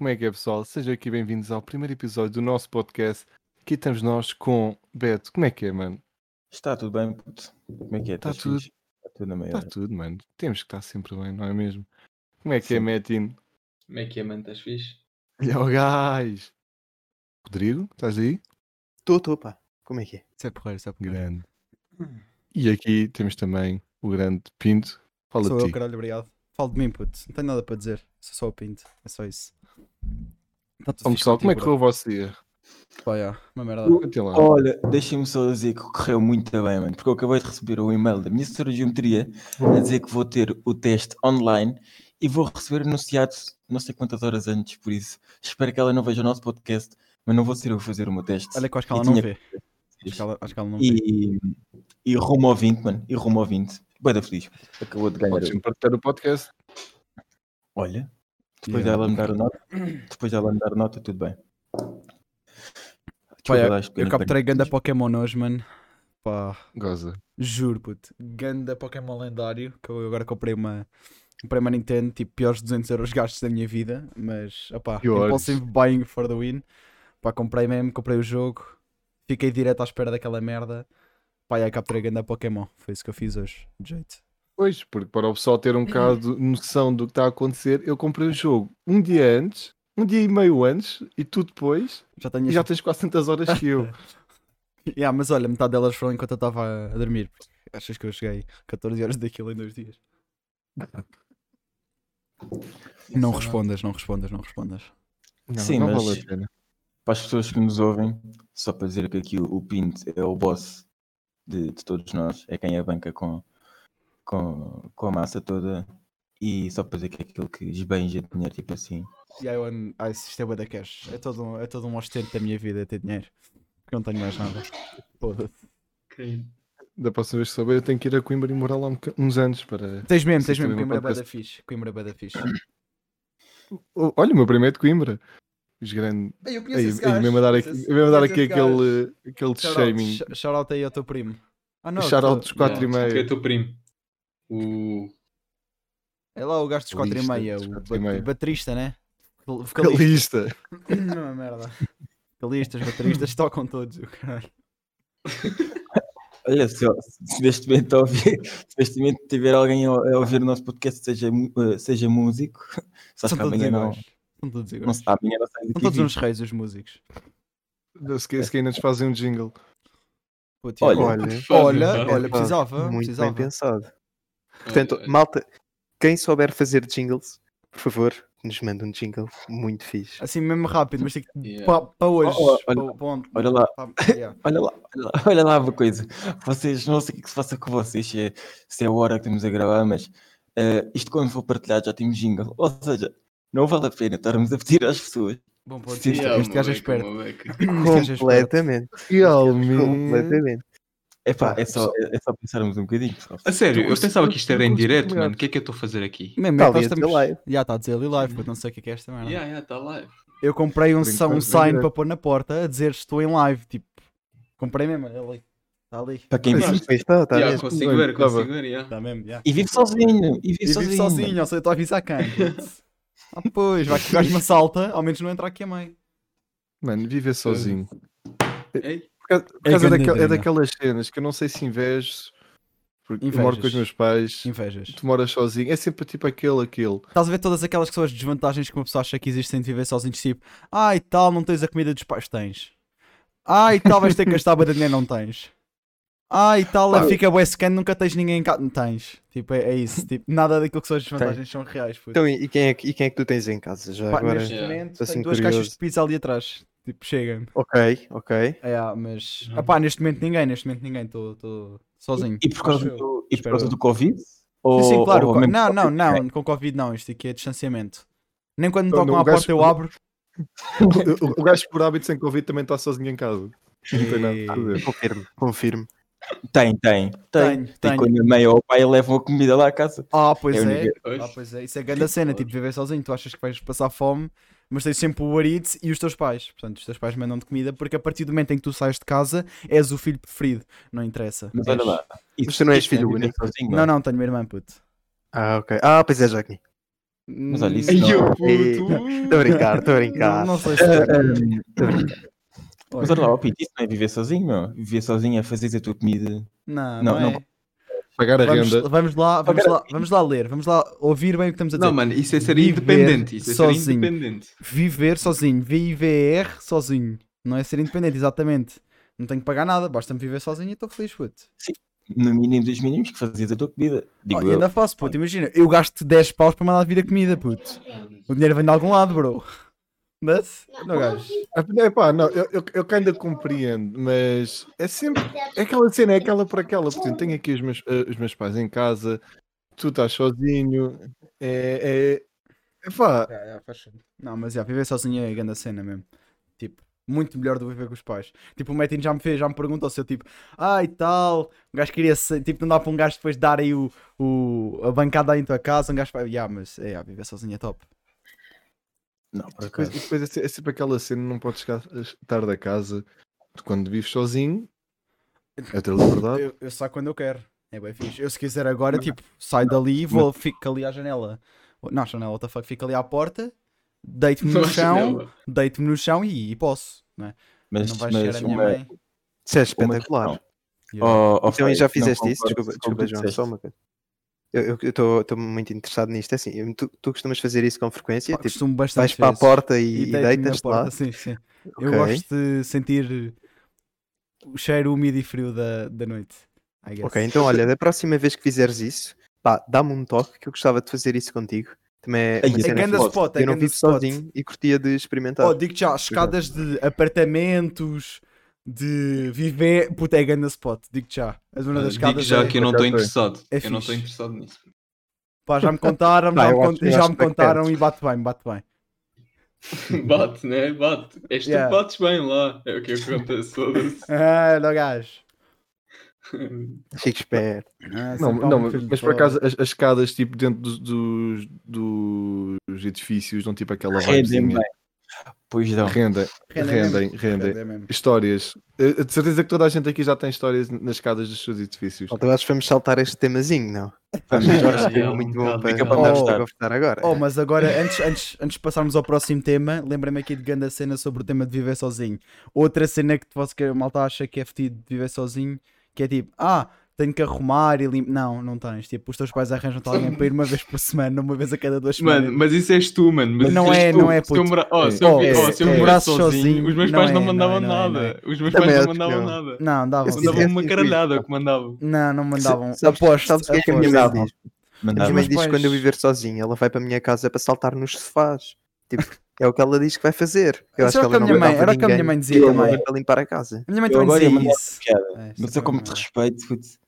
Como é que é, pessoal? Sejam aqui bem-vindos ao primeiro episódio do nosso podcast. Aqui estamos nós com Beto. Como é que é, mano? Está tudo bem, puto? Como é que é? Está Estás tudo. fixe? Está tudo na meia. Está tudo, mano. Temos que estar sempre bem, não é mesmo? Como é que é, Sim. Metin? Como é que é, mano? Estás fixe? E o gás? Rodrigo, estás aí? Estou, estou, pá. Como é que é? Isso é porreiro, isso é porreiro. Grande. E aqui temos também o grande Pinto. Fala Sou de eu, ti. caralho, obrigado. Falo de mim, puto. Não tenho nada para dizer. Sou só o Pinto. É só isso. Tá tudo pessoal, como é que correu o vosso dia? bro? Pá, já, Uma merda. Olha, deixem-me só dizer que correu muito bem, mano, porque eu acabei de receber o e-mail da minha assessora de geometria a dizer que vou ter o teste online e vou receber anunciado não sei quantas horas antes, por isso espero que ela não veja o nosso podcast, mas não vou ser eu a fazer o meu teste. Olha que eu acho que E ela não tinha- vê. Acho que ela, acho que ela não vê. E, e rumo ao 20, mano, e rumo ao 20. Bem da feliz, acabou de ganhar. Podes partilhar o podcast. Olha, depois Yeah. dela me dar nota, depois dela me dar nota, tudo bem. Pá, eu, eu capturei ganda Pokémon hoje, mano. Pá, Goza. juro, puto. Ganda Pokémon lendário. Que eu agora comprei uma. Comprei uma Nintendo, tipo, piores 200 euros gastos da minha vida. Mas, opá, impulsive buying for the win. Pá, comprei mesmo, comprei o jogo. Fiquei direto à espera daquela merda. Pá, e aí capturei ganda Pokémon. Foi isso que eu fiz hoje, de jeito. Pois, porque para o pessoal ter um bocado de noção do que está a acontecer, eu comprei o jogo um dia antes, um dia e meio antes, e tu depois, Já tenho e já tens quase tantas horas que eu. Yeah, mas olha, metade delas foram enquanto eu estava a dormir. porque Achas que eu cheguei 14 horas daquilo em dois dias? Não respondas, não respondas, não respondas. Não, Sim, não mas- vale a pena. Para as pessoas que nos ouvem, só para dizer que aqui o, o Pinto é o boss de, de todos nós, é quem a banca com, com, com a massa toda, e só para dizer que é aquele que esbanja dinheiro, tipo assim. E aí, eu é bué da cash. É todo, um, é todo um ostento da minha vida é ter dinheiro. Porque eu não tenho mais nada. Foda-se. Da próxima vez que souber, eu tenho que ir a Coimbra e morar lá um uns anos para. Tens mesmo, tens mesmo. Coimbra é não bué da acontece. fixe. Coimbra é bué da fixe. Olha, o meu primeiro é de Coimbra. Os grandes. Eu Aí, aí, mesmo a dar aqui, mesmo a dar aqui aquele, aquele shaming. Shout out aí ao teu primo. Ah não, Shout out tu- dos 4 e Yeah, Que é meio. teu primo. O. é lá o gajo dos 4 e meia, o baterista, né? Vocalista. Calista. Não é merda. Vocalistas, bateristas, tocam todos, o caralho. Olha, se, se neste momento, ouvir, se neste momento tiver alguém a, a ouvir o nosso podcast, seja, eh, seja músico, só São que todos amanhã não, iguais. São todos não, iguais. se- amanhã não sai São todos uns reis, os músicos. Se que se que ainda nos fazem um jingle. Puto, Olha, olha, Olha, olha, precisava, muito precisava. bem pensado. Portanto, Olha, malta, quem souber fazer jingles, por favor, nos manda um jingle muito fixe. Assim mesmo rápido, mas tem que Yeah. para hoje. Oh, oh, olha- pa- pa olha lá. Pa- yeah. Olha lá, olha lá, olha lá uma coisa. Vocês, não sei o que se passa com vocês, se é, se é a hora que estamos a gravar, mas eh, isto quando for partilhado já temos jingle. Ou seja, não vale a pena estarmos a pedir às pessoas. Bom ponto. Sim, este gajo é. Este gajo é esperto. Completamente. Realmente. Completamente. É pá, é só, é, é só pensarmos um bocadinho. pessoal. A sério, eu pensava que isto era em direto, mano. O que é que eu estou a fazer aqui? Mesmo, Tá nós estamos... live. Já está a dizer ali live, porque não sei o que é que é esta merda. Yeah, yeah, está live. Eu comprei um, sa- um sign para pôr na porta a dizer estou em live. Tipo, comprei mesmo. é ali. Está ali. Para quem vive, está, está Yeah, consigo ver, consigo ver, yeah. Está mesmo, já. e vive sozinho. E vive E sozinho. vive sozinho, ou seja, estou a avisar quem? ah, pois, vai que o gajo me assalta, ao menos não entra aqui a mãe. Mano, viver sozinho. Ei, causa, É causa daquel- é daquelas cenas que eu não sei se invejo. Porque eu moro com os Invejas. meus pais. Invejas. Tu moras sozinho. É sempre tipo aquele, aquele. Estás a ver todas aquelas que são as desvantagens que uma pessoa acha que existem de viver sozinhos, tipo, ah e tal, não tens a comida dos pais, tens. Ah e tal, vais ter que gastar de dinheiro, não tens. E tal, Pá. fica bué secando, nunca tens ninguém em casa, não tens. Tipo, é, é isso, tipo, nada daquilo que são as desvantagens são reais, puto. Então, e e quem, é, que- e quem é que tu tens em casa já Pá, agora? neste momento Assim, tenho duas curioso. caixas de pizza ali atrás, tipo, chega-me. Ok, ok. É, ah, mas, Uhum. neste momento ninguém, neste momento ninguém, estou sozinho. E por causa do, e por causa do Covid? Sim, Ou, sim, claro. ou Não, não, Covid? não, com Covid não, isto aqui é distanciamento. Nem quando me Não, tocam não, à porta eu abro. O, o- o gajo por hábito sem Covid também está sozinho em casa. Não tem nada a fazer. Confirmo, confirmo. Tem, tem. Tem. Tenho, E tenho. quando a mãe ou o pai levam a comida lá à casa. Ah, pois É é. Ah, pois é. Isso é grande cena, tipo, viver sozinho. Tu achas que vais passar fome, mas tens sempre o Uber e os teus pais. Portanto, os teus pais mandam-te comida porque a partir do momento em que tu sais de casa, és o filho preferido. Não interessa. Mas olha lá. Mas tu não és isso é filho único? Sozinho, Não, não, tenho uma irmã, puto. Ah, ok. Ah, pois é, Jacques. Mas olha, isso. Estou a brincar, estou a brincar. Não, não sei se. Estou a brincar. Mas olha lá, ó, Pito, isso não é viver sozinho, meu. Viver sozinho é fazer a tua comida. Não, Não, não, é. não. Pagar a Vamos, renda. vamos lá, vamos lá, vamos lá ler, vamos lá ouvir bem o que estamos a dizer. Não, mano, isso é ser Viver independente. Isso é ser sozinho. independente. Viver sozinho, V-I-V-E-R sozinho. Não é ser independente, exatamente. Não tenho que pagar nada, basta-me viver sozinho e estou feliz, puto. No mínimo dos mínimos que fazias a tua comida. Digo Oh, eu. ainda faço, puto, imagina, eu gasto 10 paus para mandar vir a comida, puto. O dinheiro vem de algum lado, bro. Mas, não gasto. É pá, não, eu, eu, eu que ainda compreendo, mas é sempre. É aquela cena, é aquela por aquela. Portanto, tenho aqui os meus, eh, os meus pais em casa, tu estás sozinho. É. é, é pá, Não, mas já, viver sozinho é a grande cena mesmo. Tipo, muito melhor do que viver com os pais. Tipo, o Metin já me fez, já me perguntou se eu tipo, ah e tal, um gajo queria ser, tipo, não dá para um gajo depois dar aí o, o, a bancada aí em tua casa, um gajo vai, yeah, mas é, yeah, viver sozinho é top. Não, por depois, acaso. depois é, se- é sempre aquela cena, não podes chegar, estar da casa quando vives sozinho. É ter liberdade. Eu, eu saio quando eu quero. É bem fixe. Eu se quiser agora, tipo, saio dali e vou, fico ali à janela. Não, janela, what the fuck, fico ali à porta, deito-me no chão, deito-me no chão e, e posso, não é? Mas, Não vais mas chegar a minha uma- mãe. Isso é espetacular. Oh, oh, Então, já não fizeste isso? Desculpa, desculpa João, só uma coisa. Eu estou muito interessado nisto. É assim, eu- tu, tu costumas fazer isso com frequência? Pá, Tipo, costumo vais bastante para a porta e, deito-me na deitas-te lá? porta, Sim, sim. Eu Ok. gosto de sentir o cheiro úmido e frio da, da noite. I guess. Ok, então olha, da próxima vez que fizeres isso, pá, dá-me um toque que eu gostava de fazer isso contigo. Também é uma é cena spot, é Eu não vivo spot. sozinho e curtia de experimentar. Oh, digo já, escadas de apartamentos, de viver. Puta, é ganda spot, digo já. És uma das Digo escadas. já é- que eu não estou interessado. É eu não estou fixe. interessado nisso. Pá, já me contaram, Pá, já, eu me, acho- cont- eu já acho me que é contaram e bate bem, bate bem. Bate, né? Bate. És tu Yeah. que bates bem lá. É o que acontece. foda-se. Ah, não gajo. Fico esperto. Ah, Não, sempre há não, um mas, filho de mas por fora. acaso as, as escadas tipo dentro dos, dos, dos edifícios dão tipo aquela Rendem vibezinha. bem. Pois não. Rendem, Rendem rendem, rendem. Histórias. Eh, De certeza que toda a gente aqui já tem histórias nas escadas dos seus edifícios. Então acho que vamos saltar este temazinho, não? Vamos, Acho que é muito bom para, para para conversar agora. Oh, mas agora, antes, antes, antes de passarmos ao próximo tema, lembra-me aqui de grande cena sobre o tema de viver sozinho. Outra cena que você malta acha que é fedido de viver sozinho, que é tipo, ah, tenho que arrumar e limpar. Não, não tens. Tipo, os teus pais arranjam-te alguém para ir uma vez por semana, uma vez a cada duas semanas. Mano, mas isso és tu, mano. Mas Não é, tu. não é, Se eu, puto. mora... oh, se eu, Oh, vi- é, oh, se eu é. vivesse Morasses sozinho, sozinho, os meus pais é, não não mandavam é, é, nada. Os meus Também pais não mandavam nada. Não, davam. Mandavam uma caralhada que mandavam. Não, não mandavam. Aposto. sabes o que é que a minha mãe diz? A minha mãe diz que quando eu viver sozinho, ela vai para a minha casa para saltar nos sofás. Tipo, é o que ela diz que vai fazer. Eu Isso acho era que o que a ela minha não mãe- era o que a minha mãe dizia também. para limpar a casa. A minha mãe Eu também dizia isso. É, Mas é eu como te é? respeito, putz,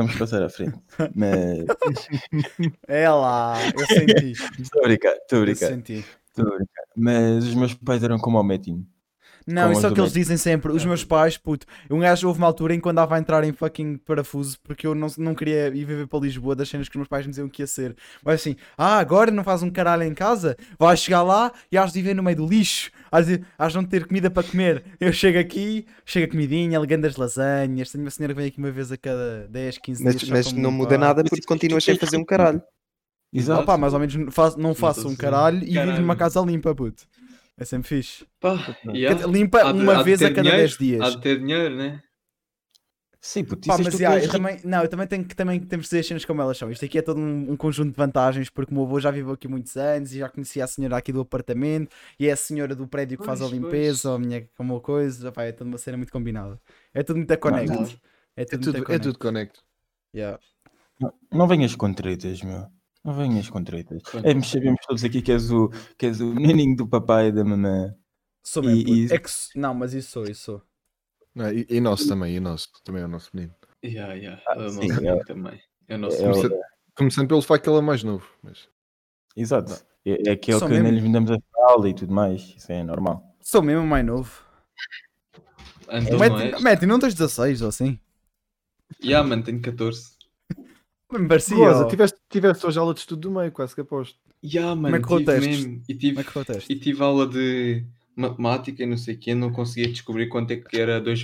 vamos passar à frente. Mas É lá, eu senti. estou a brincar, estou a brincar, estou a brincar. Mas os meus pais eram como ao Metin. Não, isso é o que eles dizem sempre. Os meus pais, puto. Um gajo houve uma altura em que andava a entrar em fucking parafuso porque eu não, não queria ir viver para Lisboa das cenas que os meus pais me diziam que ia ser. Mas assim, ah, agora não faz um caralho em casa, vais chegar lá e has de viver no meio do lixo, has de, has de não ter comida para comer. Eu chego aqui, chega a comidinha, ligando as lasanhas. Tenho uma senhora que vem aqui uma vez a cada 10, 15 Mas, dias. mas não muda nada porque continuas sem é fazer um caralho. Exato. Opa, mais ou menos não faço, não um assim, caralho e vivo caralho. numa casa limpa, puto. É sempre fixe. Pá, yeah. Quer dizer, Limpa Há uma de vez a cada dinheiro, 10 dias. Há de ter dinheiro, né? Sim, puto, Pá, mas já, eu rico. também, não, eu também tenho que também temos de dizer as cenas como elas são. Isto aqui é todo um, um conjunto de vantagens, porque o meu avô já viveu aqui muitos anos e já conhecia a senhora aqui do apartamento e é a senhora do prédio que faz a Pois, limpeza, ou a minha como uma coisa, pá, é toda uma cena muito combinada. É tudo muito a connect. não. É É tudo, é tudo connect. Yeah. Não, não venhas com tretas, meu. Não venhas com tretas. É, mas sabemos todos aqui que és o, que és o menininho do papai e da mamã. Sou E- mesmo. e- É que, não, mas isso sou, isso sou. Não, e, e nosso também, e nosso. Também é o nosso menino. Yeah, yeah. Ah, é o sim, nosso é. amigo também. É o nosso É o- amigo. Começando, começando pelo facto que ele é mais novo. Mas... Exato. É, é aquele Só que mesmo. nem lhe damos a fralda e tudo mais. Isso é normal. Sou mesmo mais novo. Então não Mete, és? mete, não tens 16 ou assim? Yeah, mano, tenho 14. Me parecia. Rosa, tiveste, tiveste hoje aula de estudo do meio, quase que aposto. Yeah, mano, é que correu o tive teste? mesmo. E tive, Como é que foi o teste? e tive aula de matemática e não sei o quê, não conseguia descobrir quanto é que era 2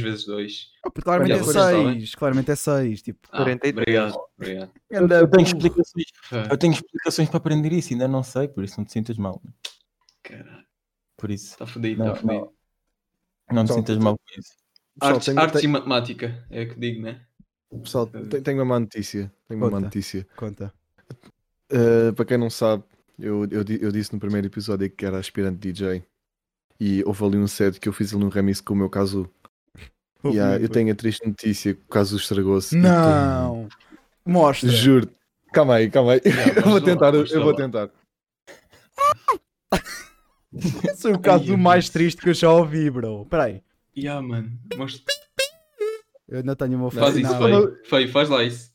vezes 2. Ah, puto, claramente é vocês sabem. 6. Claramente é 6. Tipo, Ah, 43. obrigado, obrigado. Eu, eu tenho explicações, Ah, eu tenho explicações para aprender isso, ainda não sei, por isso não te sintas mal. Caralho, Por isso, está fodido, não, está fodido. não, não te Então, sintas mal com isso. Artes, tenho- e matemática, é o que digo, né? Pessoal, tenho, tenho uma má notícia. Tenho uma má Conta. notícia. Conta. Uh, para quem não sabe, eu, eu, eu disse no primeiro episódio que era aspirante DJ. E houve ali um set que eu fiz ali um remix com o meu caso. E ah, eu tenho a triste notícia que o caso estragou-se. Não! Mostra. Juro. Calma aí, calma aí. eu vou mostra lá, tentar, eu mostra vou lá. tentar. Esse é o caso Ai, mais triste que eu já ouvi, bro. Espera aí. Yeah, mano. Mostra. Eu ainda tenho uma Faz foto. isso, feio. Feio, faz lá isso.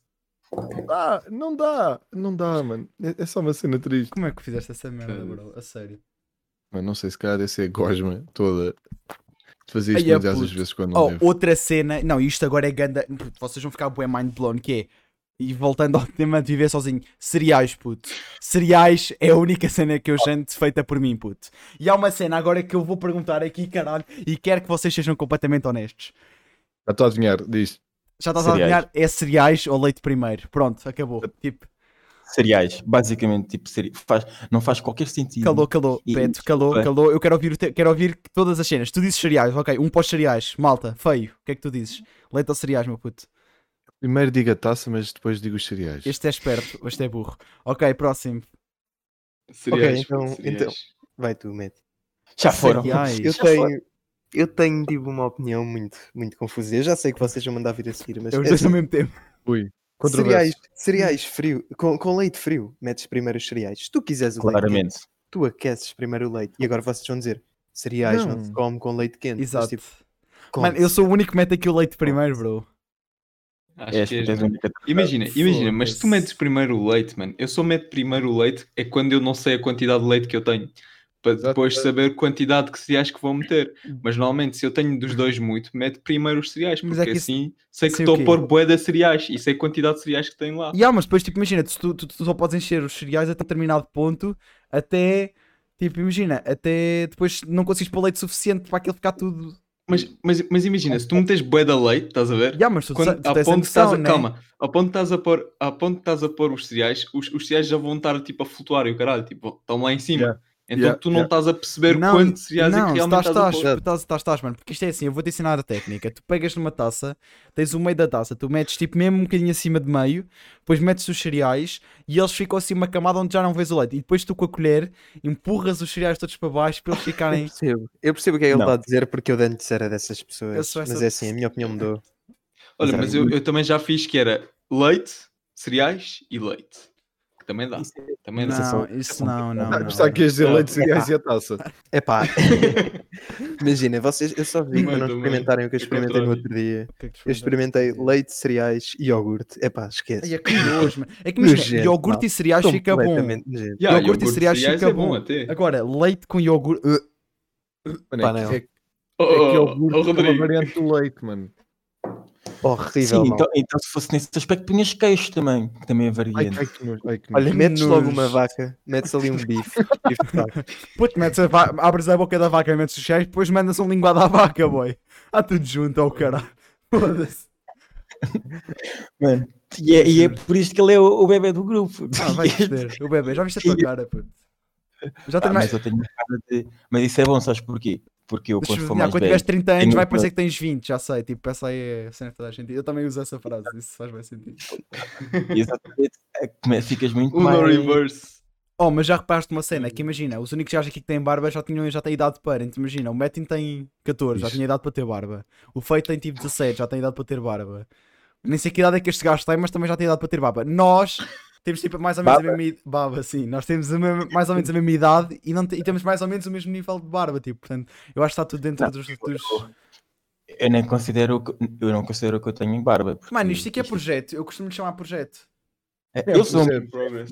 Ah, não dá, não dá, mano. É, é só uma cena triste. Como é que fizeste essa merda, bro? A sério. Mano, não sei se calhar deve ser a gosma toda. De fazer isto Ai, é vezes quando não Oh, devo. outra cena. Não, isto agora é ganda. Puto, vocês vão ficar bué mind blown, que é. E voltando ao tema de viver sozinho, cereais, puto. Cereais é a única cena que eu janto feita por mim, puto. E há uma cena agora que eu vou perguntar aqui, caralho, e quero que vocês sejam completamente honestos. Já estou a adivinhar, diz. Já estás a Cereais. adivinhar? É cereais ou leite primeiro? Pronto, acabou. Tipo, Cereais, basicamente, tipo, cere... faz, não faz qualquer sentido. calou, calou, E- Beto, calou, desculpa. calou. Eu quero ouvir, te- quero ouvir todas as cenas. Tu dizes cereais, ok, um pós cereais, malta, feio. O que é que tu dizes? Leite ou cereais, meu puto? Primeiro digo a taça, mas depois digo os cereais. Este é esperto, este é burro. Ok, próximo. Cereais, então- puto, cereais. então- Vai tu, Matt. Já foram. Cereais. Eu tenho, eu tenho tipo, uma opinião muito, muito confusa. Eu já sei que vocês vão mandar vir a seguir, mas É os é dois ao assim, mesmo tempo. Ui, cereais, cereais frio, com, com leite frio, metes primeiro os cereais. Se tu quiseres o leite Claramente. quente, tu aqueces primeiro o leite. E agora vocês vão dizer, cereais não, Não. se come com leite quente. Mas, Exato. tipo, Mano, eu sou o único que mete aqui o leite primeiro, bro. Acho És, que és, és única- Imagina, imagina, mas se tu metes primeiro o leite, mano, eu só meto primeiro o leite é quando eu não sei a quantidade de leite que eu tenho. Para depois exato. saber a quantidade de cereais que vou meter. Mas normalmente, se eu tenho dos dois muito, meto primeiro os cereais, porque é que isso- assim sei que sei estou a pôr bué de cereais e sei a quantidade de cereais que tenho lá. E há, mas depois, tipo, imagina, tu, tu, tu só podes encher os cereais até determinado ponto, até, tipo, imagina, até depois não consegues pôr leite suficiente para aquilo ficar tudo. Mas, mas, mas imagina, se tu metes bué de leite, estás a ver? Já, mas tu, Quando, tu a tens a ponto estás a, né? calma, a ponto que estás a pôr, a ponto estás a pôr os cereais, os, os cereais já vão estar tipo a flutuar e o caralho, tipo, estão lá em cima. Yeah. Então Yeah, tu não yeah. estás a perceber Não, quantos cereais é não, que realmente estás, estás, a estás, estás, estás, estás, mano, porque isto é assim, eu vou te ensinar a técnica. Tu pegas numa taça, tens o meio da taça, tu metes tipo mesmo um bocadinho acima de meio, depois metes os cereais e eles ficam assim uma camada onde já não vês o leite. E depois tu com a colher empurras os cereais todos para baixo para eles Eu ficarem. percebo. Eu percebo o que é que ele está a dizer porque eu antes era dessas Eu pessoas. essa Mas é assim, a minha opinião mudou. Olha, Exato. mas eu, eu também já fiz que era leite, cereais e leite. Também dá. Também dá. Não, isso não, não. Não. Está aqui a dizer Não. leite, cereais e a taça. É pá. Imagina, vocês, eu só vi para não experimentarem o que eu É experimentei no outro dia. É Eu experimentei leite, cereais e iogurte. É pá, esquece. É que nojo. É que imagina, iogurte e cereais fica bom. Iogurte e cereais fica é bom. até. Agora, leite com iogurte. uh, Mano, Pá, é, não. que- é, que- Oh, é que oh, iogurte oh, é uma variante do leite, mano. Horrível, Sim, então, então se fosse nesse aspecto, punhas queijo também, que também é Ai, variante. ai. Ai, que nojo. Olha, metes logo uma vaca, metes ali um bife. Puto, metes a va- abres a boca da vaca e metes os cereais, depois mandas um linguado à vaca, boy. Há tudo junto ao caralho. Foda-se. Mano, e, é, e é por isso que ele é o, o bebê do grupo. Ah, vai ter. O bebê, já viste a tua cara, puto. Já Ah, tem mais. mas eu tenho cara de. Mas isso é bom, sabes porquê? Porque eu, Deixa quando for mais quando tiveres 30 anos, tenho vai parecer que tens 20, já sei. Tipo, essa aí é a cena que a gente. Eu também uso essa frase, isso faz bem sentido. Exatamente, é ficas muito Uno mais. reverse. Oh, mas já reparaste uma cena, que imagina, os únicos gajos aqui que têm barba já, tinham, já têm idade para. Então imagina, o Metin tem 14, já tinha idade para ter barba. O Feito tem tipo 17, já tem idade para ter barba. Nem sei que idade é que este gajo tem, mas também já tem idade para ter barba. Nós temos tipo mais ou menos a mesma idade. Baba, sim. Nós temos a mesma- mais ou menos a mesma idade e, não te- e temos mais ou menos o mesmo nível de barba. Tipo, portanto, eu acho que está tudo dentro Não, dos. eu- dos... Eu nem considero que eu não considero que eu tenho barba. porque Mano, isto aqui é projeto. Eu costumo lhe chamar projeto. é- Eu sou um?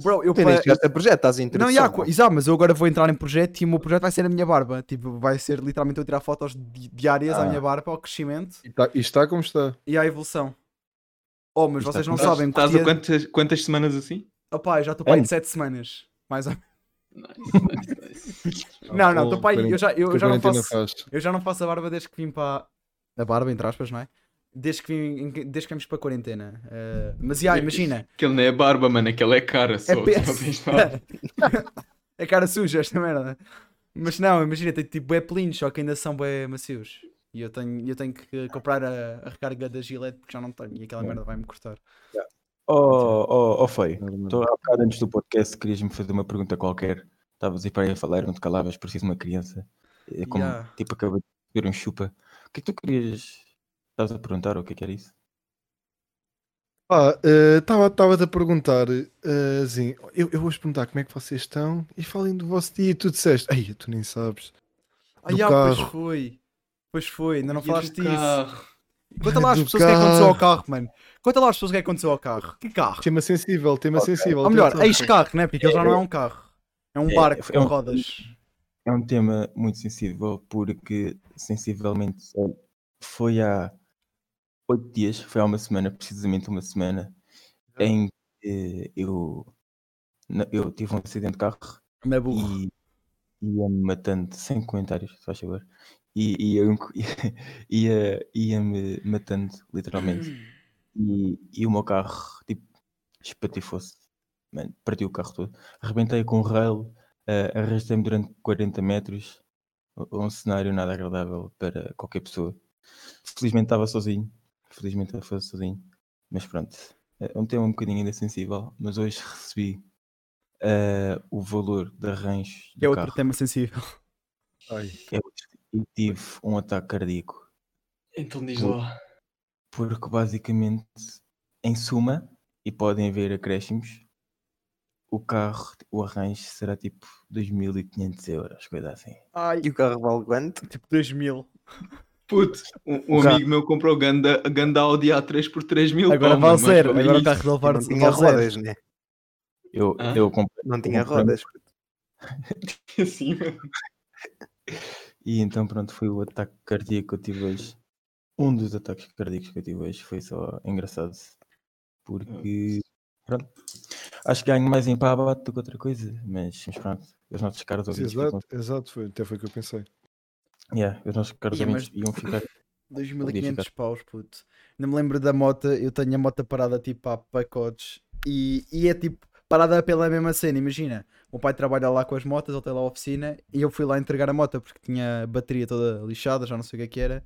Bro, eu Tu pa- nem chegaste a projeto, estás em Não, já, exato, mas eu agora vou entrar em projeto e o meu projeto vai ser a minha barba. Tipo, vai ser literalmente eu tirar fotos di- diárias à Ah. minha barba, ao crescimento E tá- e está como está. e à evolução. Oh, mas vocês é não sabem. Estás a quantas, quantas semanas assim? Opá, já estou para aí de Ano. 7 semanas. Mais ou menos. Nice, nice, nice. Não, não, tô pá, aí, eu já, eu, já não faço, faz. eu já não faço a barba desde que vim para. A barba, entre aspas, não é? Desde que, vim, desde que vimos para a quarentena. Eh, mas, já, imagina. Aquele não é barba, mano, aquele é cara só. É pe- é cara suja esta merda. Mas não, imagina, tem tipo é pelinhos, só que ainda são bem macios. E eu tenho, eu tenho que comprar a, a recarga da Gillette porque já não tenho e aquela merda vai-me cortar. Oh, oh, oh Feio, Normal. tu há bocado antes do podcast querias-me fazer uma pergunta qualquer. Estavas aí para aí a falar, não te calavas, preciso de uma criança. É como, Yeah. tipo, acabei de ver um chupa. O que é que tu querias? Estavas a perguntar o que é que era isso? Estava-te a perguntar, eh, assim, eu, eu vou-vos perguntar como é que vocês estão e falem do vosso dia e tu disseste, ai, tu nem sabes. Ah, já, pois foi. Pois foi, ainda não E do falaste disso. carro? Conta lá às Do pessoas o que é que aconteceu ao carro. mano. Conta lá às pessoas o que é que aconteceu ao carro. Que carro? Tema sensível, tema sensível. Ou melhor, ex-carro, né? Porque ele já não é um carro. É um É, barco é com um- rodas. É um tema muito sensível porque sensivelmente foi há oito dias, foi há uma semana, precisamente uma semana, em que eu, na- eu tive um acidente de carro Não burro. e ia-me matando, sem comentários, se faz favor, e ia, ia, ia-me matando, literalmente. E, e o meu carro, tipo, espatifou-se, mano, partiu o carro todo. Arrebentei com o rail, eh, arrastei-me durante 40 metros, um cenário nada agradável para qualquer pessoa. Felizmente estava sozinho, felizmente estava sozinho, mas pronto, é um tema um bocadinho ainda sensível, mas hoje recebi eh, o valor de arranjo é outro carro tema sensível. Ai, Eu- e tive um ataque cardíaco. Então diz lá. Porque basicamente, em suma, e podem haver acréscimos, o carro, o arranjo será tipo 2.500 euros, coisa assim. Ai, E o carro vale quanto? tipo 2000. Puto, um, um amigo meu comprou ganda, ganda Audi A3 por 3 mil. Agora vale zero. mas Agora o carro dele Não vale tinha vale zero. rodas, né? Eu, eu comprei Não tinha comprei- rodas. Assim, mano. E então pronto, foi o ataque cardíaco que eu tive hoje. Um dos ataques cardíacos que eu tive hoje foi só engraçado. Porque pronto. Acho que ganho mais em pabate do que outra coisa. Mas, mas pronto, os nossos caros ouvintes ficam. exato, exato, foi, até foi o que eu pensei. Yeah, os nossos caros Ih, mas- iam ficar. 2500 paus, puto. Não me lembro da moto, eu tenho a moto parada tipo a pacotes e, e é tipo parada pela mesma cena. Imagina, o pai trabalha lá com as motas, ele tem lá a oficina e eu fui lá entregar a moto porque tinha a bateria toda lixada, já não sei o que é que era.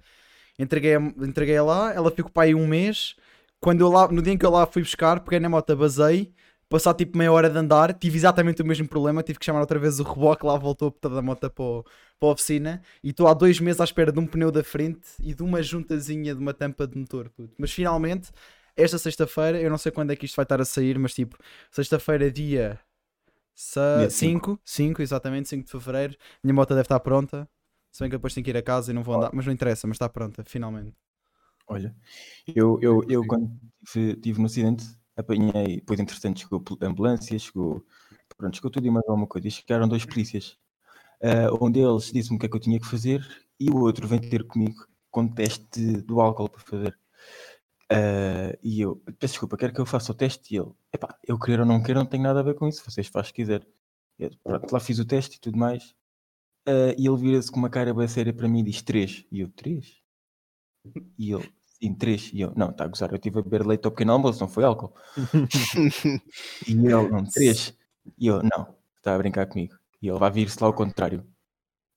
Entreguei, entreguei lá, ela ficou para aí um mês. Quando eu lá, no dia em que eu lá fui buscar, peguei na moto, basei, passar tipo meia hora de andar, tive exatamente o mesmo problema, tive que chamar outra vez o reboque, lá voltou a da moto para, o- para a oficina e estou há dois meses à espera de um pneu da frente e de uma juntazinha de uma tampa de motor. puto. Mas finalmente, esta sexta-feira, eu não sei quando é que isto vai estar a sair, mas tipo, sexta-feira, dia Dia 5, 5, exatamente, 5 de fevereiro. Minha moto deve estar pronta. Se bem que depois tenho que ir a casa e não vou andar, mas não interessa, mas está pronta, finalmente. Olha, eu, eu, eu quando tive, tive no acidente, apanhei, depois entretanto chegou a ambulância, chegou, pronto, chegou tudo e mais alguma coisa, e chegaram dois polícias. Ah, um deles disse-me o que é que eu tinha que fazer e o outro vem ter comigo com teste do álcool para fazer. Ah, e eu, peço desculpa, quero que eu faça o teste e ele, epá, eu querer ou não querer não tenho nada a ver com isso, vocês fazem se quiser. Eu, pronto, lá fiz o teste e tudo mais. Ah, e ele vira-se com uma cara bem séria para mim e diz três. E eu, três? E ele, sim, três. E eu, não, está a gozar, eu estive a beber leite ao pequeno almoço, não foi álcool. E ele, não, três. E eu, não, está a brincar comigo. E ele vai vir-se lá ao contrário.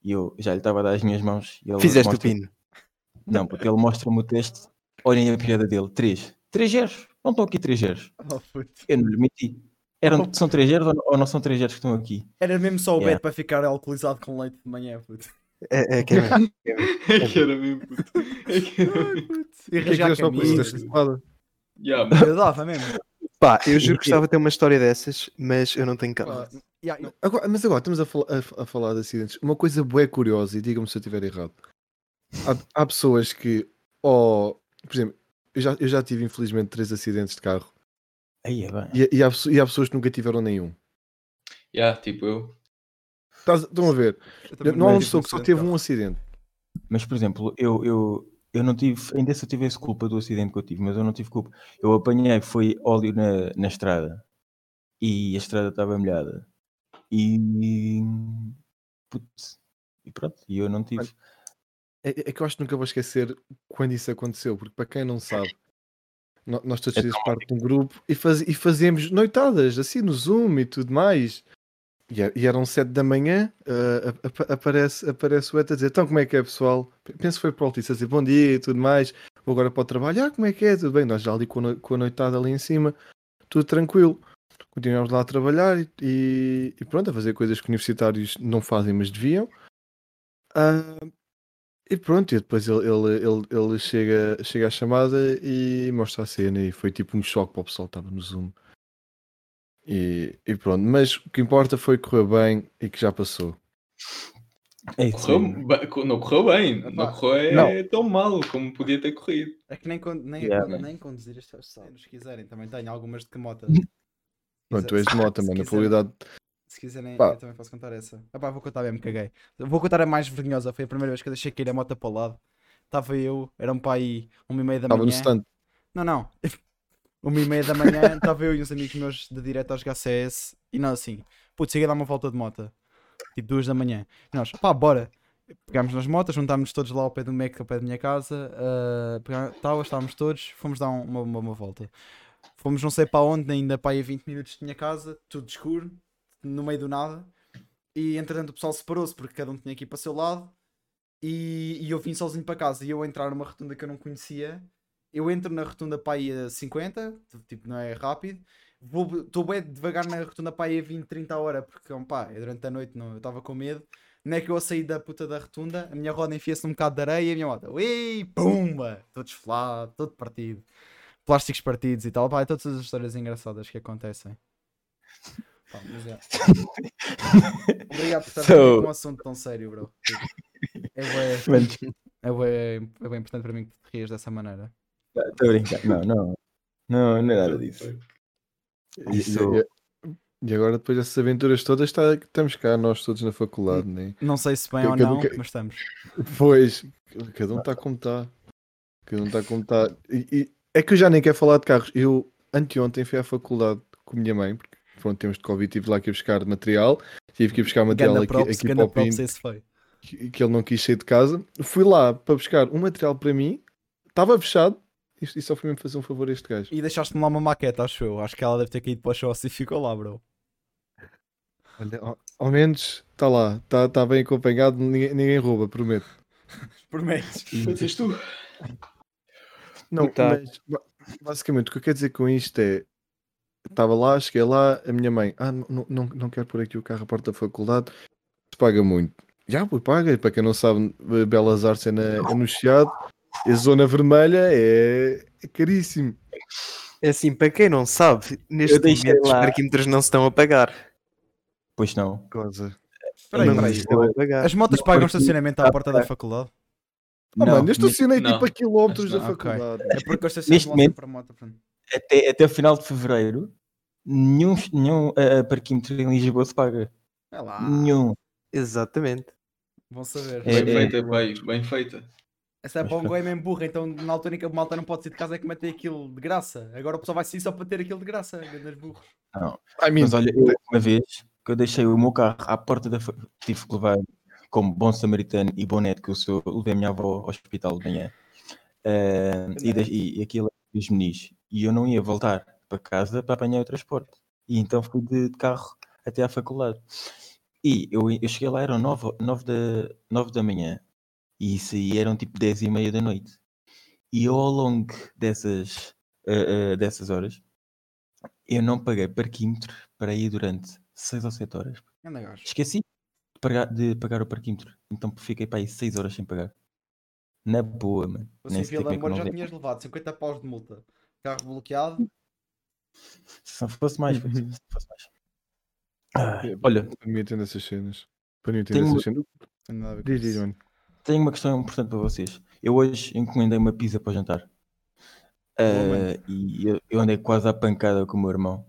E eu já lhe estava a dar as minhas mãos. Fizeste o mostra- pino. Não, porque ele mostra-me o teste. Olhem a piada dele, três. Três zeros. Não estão aqui três zeros. Oh. Eu não lhe meti. Eram, são três zeros ou não, ou são três zeros que estão aqui? Era mesmo só o Yeah. Beto para ficar alcoolizado com leite de manhã, puto. É, é que é mesmo. É que era mesmo, puto. É que era mesmo. puto. E é camisas. desta espada? Yeah. Eu dava mesmo. Pá, eu juro que gostava de ter uma história dessas, mas eu não tenho yeah, eu- Agora- mas agora estamos a, fal- a- a falar de acidentes. Uma coisa bué curiosa, e digam-me se eu estiver errado. Há, há pessoas que, ó, por exemplo, eu já, eu já tive infelizmente três acidentes de carro Aí é bem. e, e há, e há pessoas que nunca tiveram nenhum. Yeah, tipo eu. Estás- Estão a ver? Não há uma pessoa que só teve um acidente. Mas, por exemplo, eu, eu, eu não tive, ainda se eu tivesse culpa do acidente que eu tive, mas eu não tive culpa. Eu apanhei, foi óleo na, na estrada e a estrada estava molhada. E. Putz, e pronto, e eu não tive. É, é que eu acho que nunca vou esquecer quando isso aconteceu, porque para quem não sabe, nó- nós todos fazíamos parte de um grupo e, faz, e fazíamos noitadas, assim no Zoom e tudo mais. E, eram sete da manhã, ap- aparece, aparece o Eta a dizer: Então, como é que é, pessoal? Penso que foi para o Altice a dizer bom dia e tudo mais. Vou agora para o trabalho. Ah, como é que é? Tudo bem, nós já ali com a, com a noitada ali em cima, tudo tranquilo. Continuamos lá a trabalhar e, e- pronto, a fazer coisas que universitários não fazem, mas deviam. Ah, e pronto, e depois ele, ele, ele, ele chega, chega à chamada e mostra a cena e foi tipo um choque para o pessoal que estava no Zoom. E, e pronto, mas o que importa foi que correu bem e que já passou. É isso. Correu não correu bem, não Epá, correu é tão mal como podia ter corrido. É que nem, nem, Yeah, nem, conduzir estas cenas, se quiserem. Também tenho algumas de que moto. Pronto, tu és de moto, mano, a probabilidade. Se quiserem, Pá. eu também posso contar essa. Ah, pá, vou contar mesmo, caguei. Vou contar a mais vergonhosa. Foi a primeira vez que eu deixei cair a moto para o lado. Estava eu, era um pai, uma e meia da Estava no manhã. stand. Não, não. Uma e meia da manhã, estava eu e uns amigos meus de direto aos GCS e nós assim, putz, cheguei a dar uma volta de moto. Tipo duas da manhã. E nós, pá, bora. Pegámos nas motas, juntámos todos lá ao pé do Mac, ao pé da minha casa. Uh, pegá- tal, estávamos todos, fomos dar um- uma, uma, uma volta. Fomos não sei para onde, ainda para aí a 20 minutos de minha casa, tudo escuro, no meio do nada. E entretanto o pessoal separou-se porque cada um tinha ir para o seu lado. E, e eu vim sozinho para casa e eu entrar numa rotunda que eu não conhecia. Eu entro na rotunda para aí a 50, tipo, não é rápido. Estou bem devagar na rotunda para aí a 20, 30 a hora, porque pá, durante a noite não, eu estava com medo. Não é que eu saí da puta da rotunda, a minha roda enfia-se num bocado de areia e a minha moto, ui, pumba, todo desfolado, todo partido. Plásticos partidos e tal, pá, é todas as histórias engraçadas que acontecem. Pá, mas é. Obrigado por estar So- com um assunto tão sério, bro. É Mano, é bué, é bué importante para mim que te rias dessa maneira. Estou a brincar. Não, não. Não, não é nada disso. E, Isso- e- e agora, depois dessas aventuras todas, está, estamos cá, nós todos na faculdade, né? Não sei se bem Que- ou não, que- mas estamos. Pois, cada um está como está. Cada um está como está. E, e é que eu já nem quero falar de carros. Eu, anteontem, fui à faculdade com a minha mãe, porque pronto, temos de Covid, tive lá que ir buscar material. Tive que ir buscar material aqui, props, aqui para o props Pinto, esse foi. que, que ele não quis sair de casa. Fui lá para buscar um material para mim, estava fechado, e, e só fui mesmo fazer um favor a este gajo. E deixaste-me lá uma maqueta, acho eu. Acho que ela deve ter caído para o show e ficou lá, bro. Olha, ao, ao menos está lá, está tá bem acompanhado, ninguém, ninguém rouba, prometo. Prometes. Fazes tu. Não, Tá. mas ba- basicamente o que eu quero dizer com isto é estava lá, cheguei lá, a minha mãe, ah, não, não, não- quero pôr aqui o carro à porta da faculdade, se paga muito. Já, pô, paga, para quem não sabe, eh, Belas Artes é, na, é no Chiado, a zona vermelha é, é caríssimo. É assim, para quem não sabe, neste momento os lá. parquímetros não se estão a pagar. Pois não. Coisa. Espera aí, não espera aí. se estão a pagar. As motas Não, pagam porque- estacionamento à porta da faculdade? Ah, Não, mano, eu estacionei não, tipo a quilómetros da não. Faculdade. É porque eu estaciono Neste momento- moto. pronto. Até, até o final de fevereiro, nenhum, nenhum uh, parquímetro em Lisboa se paga. É lá. Nenhum. Exatamente. Vão saber. É, Bem é. feita, pai, bem feita. Essa é para um goi mesmo burro, então na altura em que a malta não pode sair de casa é que mete aquilo de graça. Agora o pessoal vai sair só para ter aquilo de graça. Grandes burros. I mean, Mas olha, eu, uma vez que eu deixei o meu carro à porta da tive que levar como bom samaritano e bom neto que eu sou, levei a minha avó ao hospital de manhã Eh, e, de- e, e aquilo é dos menis e eu não ia voltar para casa para apanhar o transporte e então fui de, carro até à faculdade e eu, eu cheguei lá eram 9, nove da, 9 da manhã e isso aí eram tipo 10 e meia da noite e eu ao longo dessas, eh, eh, dessas horas eu não paguei parquímetro para ir durante 6 ou 7 horas. Esqueci de pagar, de pagar o parquímetro. Então fiquei para aí 6 horas sem pagar. Na boa, mano. Você como é não já tinhas levado 50 paus de multa. Carro bloqueado. Se não fosse mais, foi- se fosse mais. Ah, olha, para mim entender essas cenas. Para mim entender Tenho- essas cenas. Não Diz, diz, mano. tenho uma questão importante para vocês. Eu hoje encomendei uma pizza para o jantar. Ah, e eu, eu andei quase à pancada com o meu irmão.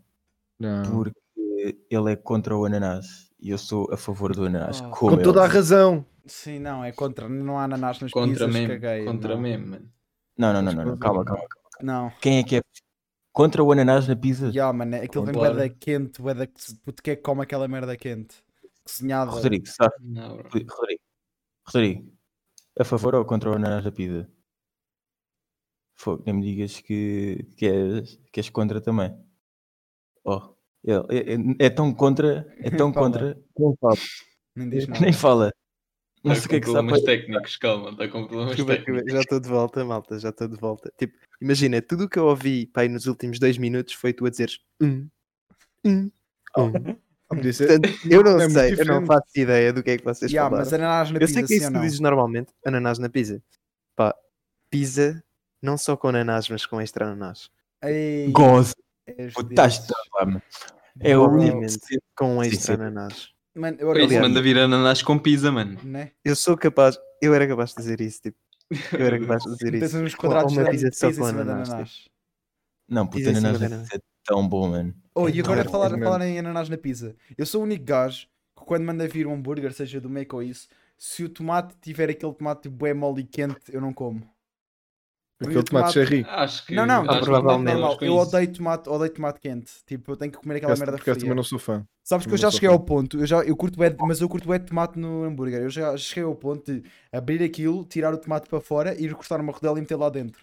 Não. Porque ele é contra o ananás. E eu sou a favor do ananás. Como Com toda a ele. razão. Sim, não, é contra. Não há ananás nas Contra pizzas, mim, caguei. contra não. mim, mano. Não, não, não, não, não. Calma, calma, calma. Não. Quem é que é Contra o ananás na pizza. Ya, mano, é- aquilo vem bué da quente, bué da... Puto, que é que come aquela merda quente? Cozinhada. Rodrigo, sabe? Não. Rodrigo, Rodrigo, a favor ou contra o ananás na pizza? Fogo, nem me digas que, que, és, que és contra também. Oh, ele é, é- é tão contra, é tão contra, que nem fala. Nem diz nada. nem fala. Não sei o que é que sabe. problemas técnicos, calma, está com problemas Desculpa, técnicos. já estou de volta, malta, já estou de volta. Tipo, imagina, tudo o que eu ouvi pai, nos últimos dois minutos foi tu a dizeres hum, hum, hum. Portanto, eu não É sei, eu não faço ideia do que é que vocês Ya, falaram. mas ananás na Eu pizza, sei que é isso que dizes normalmente, ananás na pizza. Pá, pizza, não só com ananás, mas com extra ananás. Gozo, estás. É o com extra sim. ananás. Mano, eu, isso, manda vir ananás com pizza, mano. né? Eu sou capaz, eu era capaz de dizer isso, tipo, eu era capaz de dizer isso. uns quadrados uma de pizza só em com de ananás. tipo. ananás. Não, puta, ananás de é tão bom, mano. Oh, e agora Não, falar, falar em ananás na pizza. Eu sou o único gajo que quando manda vir um hambúrguer, seja do Mac ou isso, se o tomate tiver aquele tomate tipo bué mole e quente, eu não como. Aquele tomate cherry. Acho que. Não, não, acho que provavelmente. normal. com Eu odeio tomate, odeio tomate quente. Tipo, eu tenho que comer aquela Porque merda porque eu fria. também não sou fã. Sabes que eu já cheguei fã. ao ponto, eu já, eu curto bué, mas eu curto bué de tomate no hambúrguer. Eu já cheguei ao ponto de abrir aquilo, tirar o tomate para fora, ir cortar uma rodela e meter lá dentro.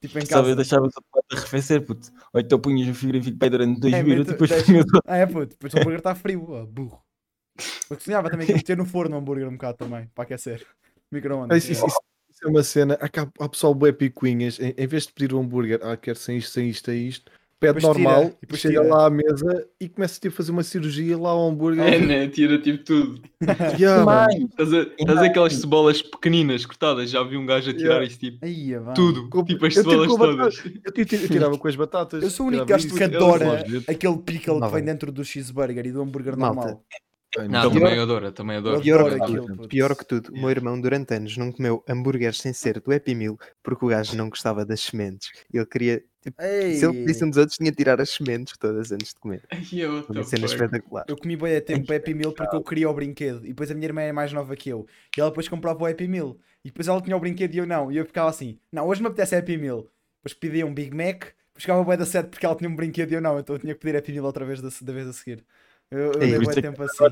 Tipo em Só eu casa. deixava o tomate arrefecer, puto. Ou então punhas no frigorífico pai durante dois É, minutos e depois punhas. Ah, é puto, depois o hambúrguer está frio, ó, burro. Eu cozinhava também que meter no forno o hambúrguer um bocado também, para aquecer. Ah, Micro-ondas. Isso, isso- isso- isso é uma cena. Há, cá- há pessoal bué picuinhas. Em, em vez de pedir um hambúrguer, ah, quero sem isto, sem isto, sem isto. Pede tira, normal, e depois chega tira. lá à mesa e começa tipo, a fazer uma cirurgia lá ao hambúrguer. É, né? Tira tipo tudo. Yeah, mano. Estás a, estás aquelas cebolas pequeninas cortadas. Já vi um gajo a tirar Yeah. isso tipo. Tudo. Com- Tipo as cebolas todas. Eu, eu tirava com as batatas. Eu sou o único gajo que adora dedos. aquele pickle Não, que vem dentro do cheeseburger e do hambúrguer Malta, normal. Não, então, também adoro, também Eu adoro. Pior aquilo. Pior que tudo, o meu irmão durante anos não comeu hambúrgueres sem ser do Happy Meal porque o gajo não gostava das sementes. Ele queria, tipo, se ele pedisse um dos outros, tinha de tirar as sementes todas antes de comer. Eu, Uma cena espetacular. Eu comi bem a tempo Happy Meal porque eu queria o brinquedo. E depois a minha irmã é mais nova que eu. E ela depois comprava o Happy Meal. E depois ela tinha o brinquedo e eu não. E eu ficava assim: Não, hoje me apetece Happy Meal. Depois pedia um Big Mac. Depois ficava bem da sede porque ela tinha um brinquedo e eu não. Então eu tinha que pedir Happy Meal outra vez da, da vez a seguir. Eu, eu isso é que tempo assim.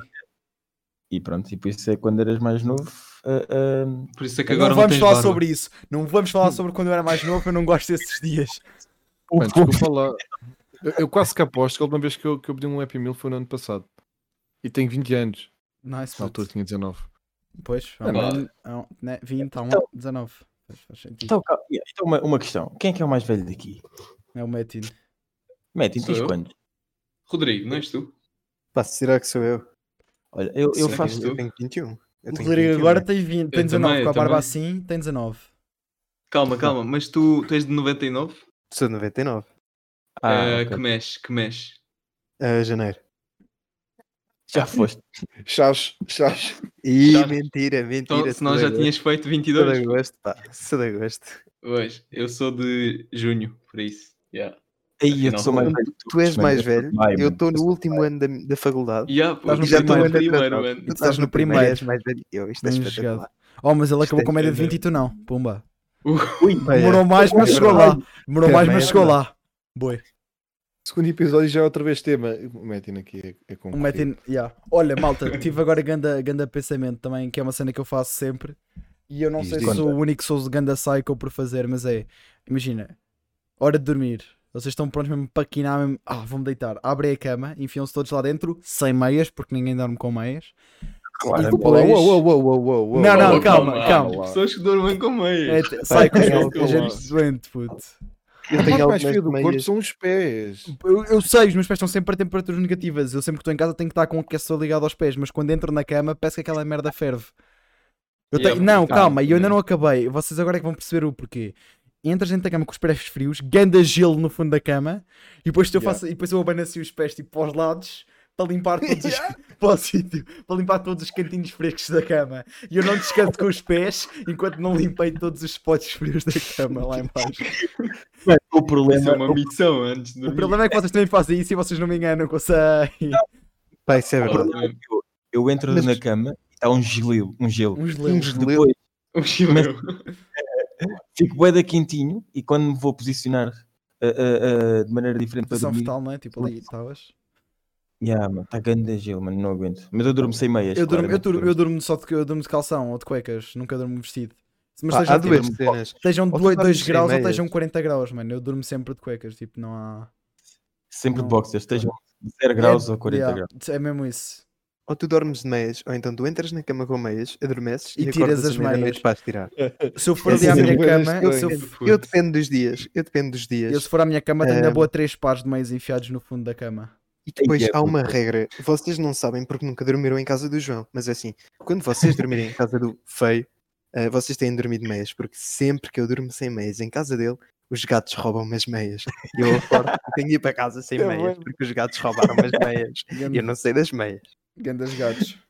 E pronto, e por isso é quando eras mais novo. ah, ah, Por isso é que agora não não, vamos tens falar barba. sobre isso. Não vamos falar sobre quando eu era mais novo. Eu não gosto desses dias. Mano, desculpa lá. Eu, eu quase que aposto que a última vez que eu, que eu pedi um Happy Meal foi no ano passado. E tenho 20 anos. Nice, Na altura tinha 19. Pois, Não, um não. um- né, 20, há um, Então- 19. Faz, faz sentido. Então, então uma, uma questão. Quem é que é o mais velho daqui? É o Metin. Metin, tens quantos? Rodrigo, não és tu? Pá, será que sou eu? Olha, eu, eu faço. Eu tenho 21. Eu O tenho Rodrigo 21, agora né? tem, 20, tem Eu 19, também, com a barba também. assim tem 19. Calma, calma, mas tu, tu és de 99? Sou de 99. Ah, Eh, ok. Que mexe, que mexe. Ah, janeiro. Já foste. Chás, chás. Ih, Já- mentira, mentira. Então, sou senão de já tinhas feito Sou de 22. agosto, pá. Sou de agosto. Pois, eu sou de junho, por isso. Yeah. Aí eu sou mais tu- velho. Tu és mais velho. Eu estou no último ano da, da faculdade. Yeah, Estás no já estou no primeiro. primeiro, Tu estás no primeiro, és mais velho. Eu, isto é Bem espetacular. Oh, mas ele acabou é com média de incrível. 20 e tu não. Pumba. Ui, Demorou mais, mas É chegou lá. Demorou mais, mas é chegou lá. Boi. Segundo episódio já é outra vez tema. O Metin aqui é, é Um concorrido. Metin, yeah. Olha, malta, tive agora ganda, ganda pensamento também, que é uma cena que eu faço sempre. E eu não Diz, sei se sou o único que sou de ganda psycho por fazer, mas é, imagina, hora de dormir. Vocês estão prontos mesmo para quinar mesmo. Ah, vão-me deitar. Abrem a cama, enfiam-se todos lá dentro, sem meias, porque ninguém dorme com meias. Claro. Uou, depois- uou, uou, uou, uou, uou, uou. Não, não, calma, calma. Pessoas que dormem com É, meias. t- psycho, tem é algo gente doente, puto. Eu tenho parte mais algumas feia do corpo são os pés. Eu, eu sei, os meus pés estão sempre a temperaturas negativas. Eu sempre que estou em casa tenho que estar com o aquecedor ligado aos pés, mas quando entro na cama parece que aquela merda ferve. Eu Yeah, tenho- Não, calma, e eu ainda não acabei. Vocês agora é que vão perceber o porquê. Entras dentro da cama com os pés frios, ganda gelo no fundo da cama, e depois, eu, Yeah. faço, e depois eu abano assim os pés tipo para os lados para limpar todos os, para o sítio, para limpar todos os cantinhos frescos da cama. E eu não descanso com os pés enquanto não limpei todos os spots frios da cama lá em baixo. O Isso é problema, uma missão antes de O problema é que vocês também fazem isso e vocês não me enganam, eu sei. Pá, isso é verdade. eu, eu entro Mas- na cama e está um gelo, um gelo. Um geleu. Depois O chileu. fico bué da quentinho e quando me vou posicionar ah, ah, ah, de maneira diferente para Posição dormir. fetal, não é? Tipo ali estavas. Yeah, mano, está grande gelo, mano, não aguento. Mas eu durmo sem meias. Eu durmo, eu, durmo, eu durmo só de, eu durmo de calção ou de cuecas, nunca durmo vestido. Mas Pá, há estejam, duas tipo, cenas. estejam Ou tu 2 dormes sem graus ou estejam 40 graus, mano. Eu durmo sempre de cuecas, tipo, não há. Sempre de Não. boxers, estejam 0 graus é, ou 40 yeah, graus. É mesmo isso. Ou tu dormes de meias, ou então tu entras na cama com meias, adormeces E e, tiras as meias. para as tirar. Se eu for É ali à assim, minha cama, eu, Putz. Eu dependo dos dias, eu dependo dos dias. eu se for à minha cama, tenho na Eh, boa três pares de meias enfiados no fundo da cama. E depois é há uma regra, vocês não sabem porque nunca dormiram em casa do João, mas é assim, quando vocês dormirem em casa do feio, eh, vocês têm de dormir de meias, porque sempre que eu durmo sem meias em casa dele, os gatos roubam-me as meias. E eu acordo e tenho de ir para casa sem Eu meias, porque os gatos roubaram as meias. E eu não sei das meias. Gandas gatos.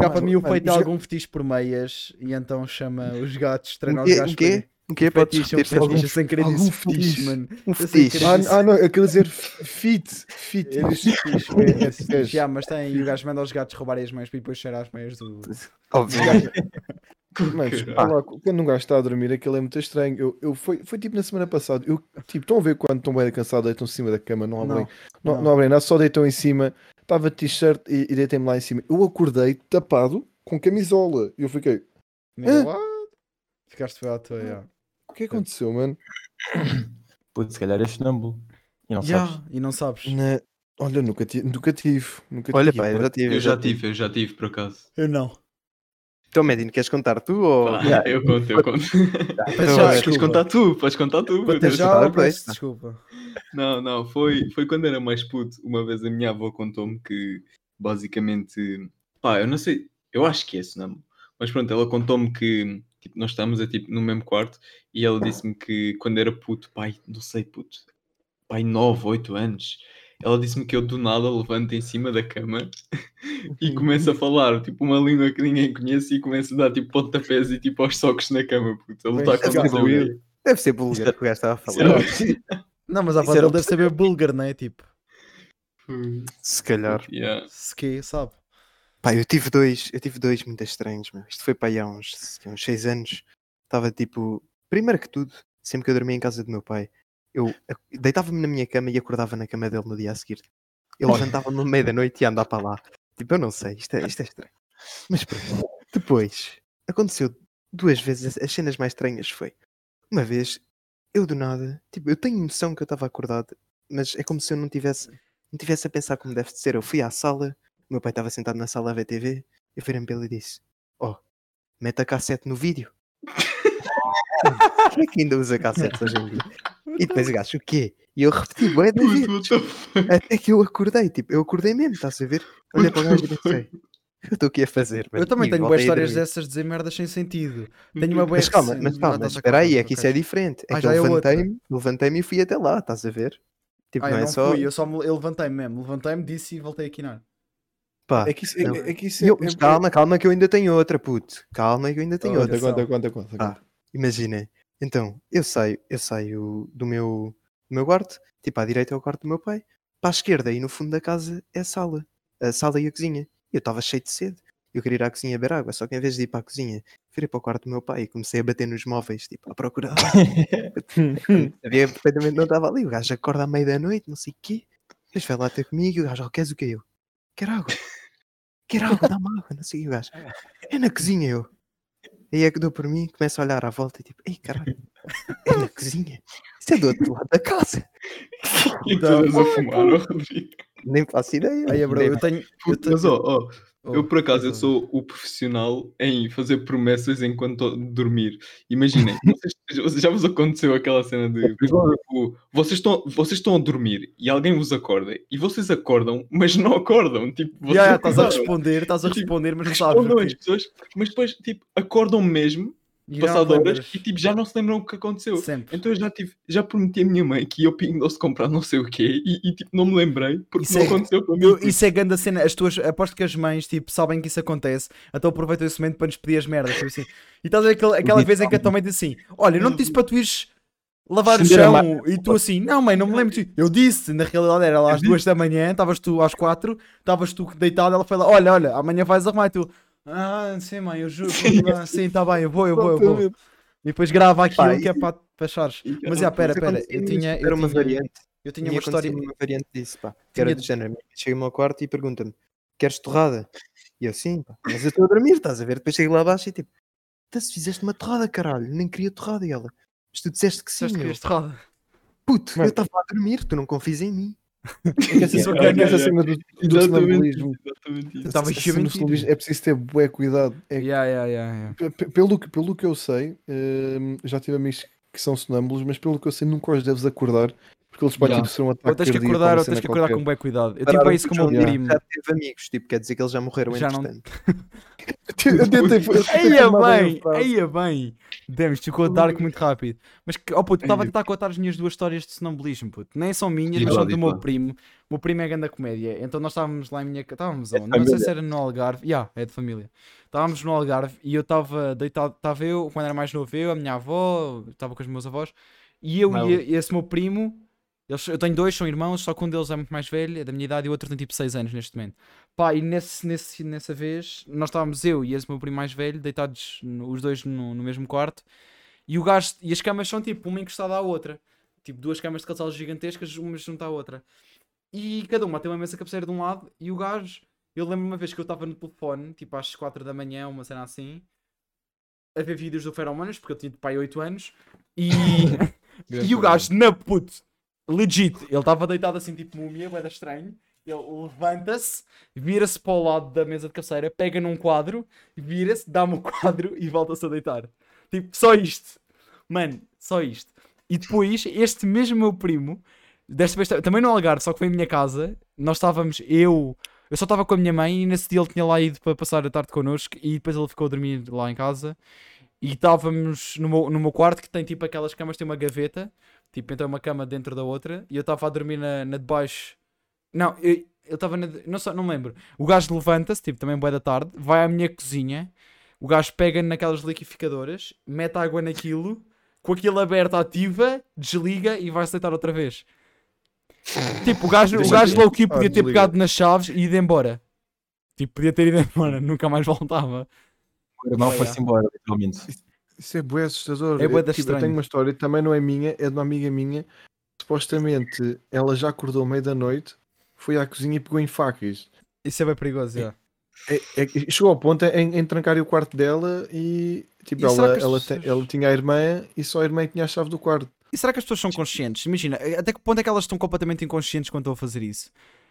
Cá para mim o é já- algum fetiche por meias e então chama os gatos, treina os gatos O quê? O quê? Podes Fetiche, um fetiche, sem querer algum disse fetiche, fetiche. mano. um fetiche? que Ah, ah, não, eu quero dizer fit. Fit. Disse fetiche, É, é, é. Já, mas tem, e o gajo manda os gatos roubarem as meias para depois cheirar as meias do. Óbvio. Mas, lá, quando um gajo está a dormir, aquilo é muito estranho. Eu, eu foi, foi tipo na semana passada. Eu, tipo, estão a ver quando estão bem cansados, deitam em cima da cama, não abrem, não, não. não. abrem nada, só deitam em cima. Estava de t-shirt e, e deitei-me lá em cima. Eu acordei tapado com camisola. E eu fiquei, what? Ficaste feio à toa, já. o que aconteceu, mano? Putz, se calhar é sonâmbulo. E não Já, sabes. e não sabes. Na- Olha, nunca tive, nunca tive. Nunca Olha, tive. pá, eu já tive. Eu já tive, eu já tive, por acaso. Eu não. Então, Medino, queres contar tu ou. Pá, Eu conto, eu conto. Peço já, já Podes desculpa. contar tu, podes contar tu. Já, contar, eu peço desculpa. Não, não, foi, foi quando era mais puto. Uma vez a minha avó contou-me que basicamente, pá, eu não sei, eu acho que é esse não, mas pronto, ela contou-me que tipo, nós estávamos a, tipo, no mesmo quarto e ela disse-me que quando era puto, pai, não sei, puto, pai, 9, 8 anos, ela disse-me que eu do nada levanto em cima da cama e começo a falar, tipo, uma língua que ninguém conhece e começo a dar tipo pontapés e tipo aos socos na cama, puto, a lutar contra jogado. alguém. Deve ser búlgaro que o gajo estava a falar. Será? Não, mas a era dele deve saber búlgar, não é? Tipo, Se calhar. Yeah. se que, sabe? Pá, eu tive dois, eu tive dois muito estranhos, meu. Isto foi para aí há uns, uns seis anos. Estava tipo, primeiro que tudo, sempre que eu dormia em casa do meu pai, eu deitava-me na minha cama e acordava na cama dele no dia a seguir. Ele levantava-me no meio da noite e andar para lá. Tipo, eu não sei, isto é, isto é estranho. Mas pronto. Depois, aconteceu duas vezes, as- as cenas mais estranhas foi, uma vez, eu do nada, tipo, eu tenho noção que eu estava acordado, mas é como se eu não tivesse, não tivesse a pensar como deve de ser. Eu fui à sala, o meu pai estava sentado na sala a ver TV. Eu virei-me para ele e disse: Oh, mete a cassete no vídeo. Quem é que ainda usa cassetes hoje em dia? E depois o gajo, o quê? E eu repeti, fuck? Até que eu acordei, tipo, eu acordei mesmo, estás a ver? Olhei para o gajo e pensei: Eu estou aqui a fazer. Eu mano?" também E tenho boas histórias dessas de dizer merdas sem sentido. Tenho uma boa Mas calma, mas calma, ah, mas espera aí, é que isso é diferente. É Ah, que já eu é levantei-me, levantei-me e fui até lá, estás a ver? Tipo, Ah, não eu é não só. fui, eu só me, eu levantei-me mesmo. Levantei-me, disse e voltei a quinar. Pá, É que isso, Não. é, é que isso eu- é, mas é- calma, calma, que eu ainda tenho outra, puto. Calma, que eu ainda tenho Conta, outra. conta, conta, conta, Ah, conta. Imaginem. Então, eu saio, eu saio do meu, do meu quarto, tipo à direita é o quarto do meu pai, para a esquerda e no fundo da casa é a sala, a sala e a cozinha. Eu estava cheio de sede. Eu queria ir à cozinha beber água, só que em vez de ir para a cozinha, virei para o quarto do meu pai e comecei a bater nos móveis, tipo, à procura. de água. Sabia perfeitamente não estava ali. O gajo acorda à meia da noite, não sei o quê. Depois vai lá ter comigo e o gajo, oh, queres o que eu? Quero água. Quero água, dá-me água, não sei o que o gajo. É na cozinha eu. Aí é que dou por mim, começo a olhar à volta e tipo, ei caralho, é na cozinha. Isso é do outro lado da casa. E todas a fumar, Rodrigo. Nem faço ideia. Aí, bro, Nem- eu tenho. Eu tenho Mas, ó, ó, Oh, eu por acaso eu sou o profissional em fazer promessas enquanto dormir. Imaginem, vocês- já vos aconteceu aquela cena de tipo, vocês, estão, vocês estão a dormir e alguém vos acorda e vocês acordam, mas não acordam. Tipo, vocês ya, estás a responder, estás a Tipo, responder, mas não sabes. respondam o as quê. pessoas, mas depois tipo, acordam mesmo, passado horas, e tipo, já não se lembram o que aconteceu. Sempre. Então eu já, tive, já prometi à minha mãe que ia ao Pingo Doce comprar não sei o quê e, e, tipo, não me lembrei porque Isso não é- aconteceu comigo. Eu- isso é grande a cena. As tuas, aposto que as mães tipo, sabem que isso acontece, então aproveitam esse momento para nos pedir as merdas. Tipo assim. E estás a ver aquela, aquela vez em que a tua mãe diz assim: Olha, eu não te disse para tu ires lavar o chão. E tu assim: Não, mãe, não me lembro. disso." Eu disse, na realidade era lá às duas da manhã, estavas tu às quatro, estavas tu deitado. Ela foi lá: Olha, olha, amanhã vais arrumar. E tu: Ah, sim, mãe, eu juro. Ah, sim, está bem, eu vou, eu vou, eu vou. E depois grava aquilo Pá, que é para achares. Mas já, pera, pera. Eu tinha. Era uma variante. eu tinha uma história. uma variante disso, pá. Que era do género. Chega-me ao quarto e pergunta-me: Queres torrada? E eu, sim, pá. Mas eu estou a dormir, estás a ver? Depois chego lá abaixo e tipo: "Tá, se fizeste uma torrada, caralho. Nem queria torrada. E ela: Mas tu disseste que sim, Disseste que meu. querias torrada. Puto, eu estava a dormir. Tu não confias em mim. É que é canalha. cena do, sonambulismo. Estava É preciso ter bué cuidado. É Yeah, yeah, yeah, yeah. pe- pe- pelo, que- pelo que eu sei, hum, já tive amigos que são sonâmbulos, mas pelo que eu sei, nunca os deves acordar porque eles podem Já. tipo, ser um ataque Ou tens que acordar, ou tens que acordar qualquer. com bem cuidado. Eu tive Pararam para isso com com o o meu primo. Já teve amigos, tipo, quer dizer que eles já morreram Já não- entretanto. Tentei- eu tentei Eia formar bem, eia bem. Demos, ficou dark muito rápido. Mas, que- oh puto, estava a tentar contar as minhas duas histórias de sonambulismo, puto. Nem são minhas, mas são do meu primo. O meu primo é grande comédia. Então nós estávamos lá em minha casa. Estávamos É de onde? Não sei se era no Algarve. Já, é de família. Estávamos no Algarve e eu estava deitado. Estava eu, quando era mais novo, eu, a minha avó, estava com os meus avós. E eu e e esse meu primo. eles- eu tenho dois, são irmãos, só que um deles é muito mais velho, é da minha idade, e o outro tem tipo 6 anos neste momento. Pá, e nesse, nesse, nessa vez, nós estávamos eu e esse meu primo mais velho, deitados no- os dois no, no mesmo quarto, e o gajo, e as camas são tipo uma encostada à outra, tipo duas camas de casal gigantescas, uma junto à outra, e cada uma tem uma mesa cabeceira de um lado, e o gajo, eu lembro uma vez que eu estava no telefone, tipo às 4 da manhã, uma cena assim, a ver vídeos do Feromonas, porque eu tinha pai 8 anos, e, e o gajo, na puto, legit, ele estava deitado assim, tipo múmia, da estranho. Ele levanta-se, vira-se para o lado da mesa de cabeceira, pega num quadro, vira-se, dá-me o quadro e volta-se a deitar. Tipo, só isto. Mano, só isto. E depois, este mesmo meu primo, desta vez também no Algarve, só que foi em minha casa, nós estávamos, eu, eu só estava com a minha mãe e nesse dia ele tinha lá ido para passar a tarde connosco e depois ele ficou a dormir lá em casa e estávamos no meu, no meu quarto que tem tipo aquelas camas, tem uma gaveta, tipo então uma cama dentro da outra e eu estava a dormir na, na de baixo. Não, eu eu estava na. Não, sei, não me lembro. O gajo levanta-se, tipo também boa da tarde, vai à minha cozinha, o gajo pega naquelas liquificadoras, mete água naquilo, com aquilo aberto ativa, desliga e vai-se deitar outra vez. Tipo, o gajo, o gajo ver. low-key Ah, podia ter desliga. pegado nas chaves e ido embora. Tipo, podia ter ido embora, nunca mais voltava. O irmão Oh, foi-se embora, literalmente. Isso é bué assustador. É bué Eu, tipo, eu tenho uma história, também não é minha, é de uma amiga minha. Supostamente ela já acordou à meia da noite, foi à cozinha e pegou em facas. Isso é bem perigoso, já. É- é que chegou ao ponto em, em trancar o quarto dela e tipo, E ela, ela, pessoas- te- ela tinha a irmã e só a irmã tinha a chave do quarto. E será que as pessoas são conscientes? Imagina, até que ponto é que elas estão completamente inconscientes quando estão a fazer isso?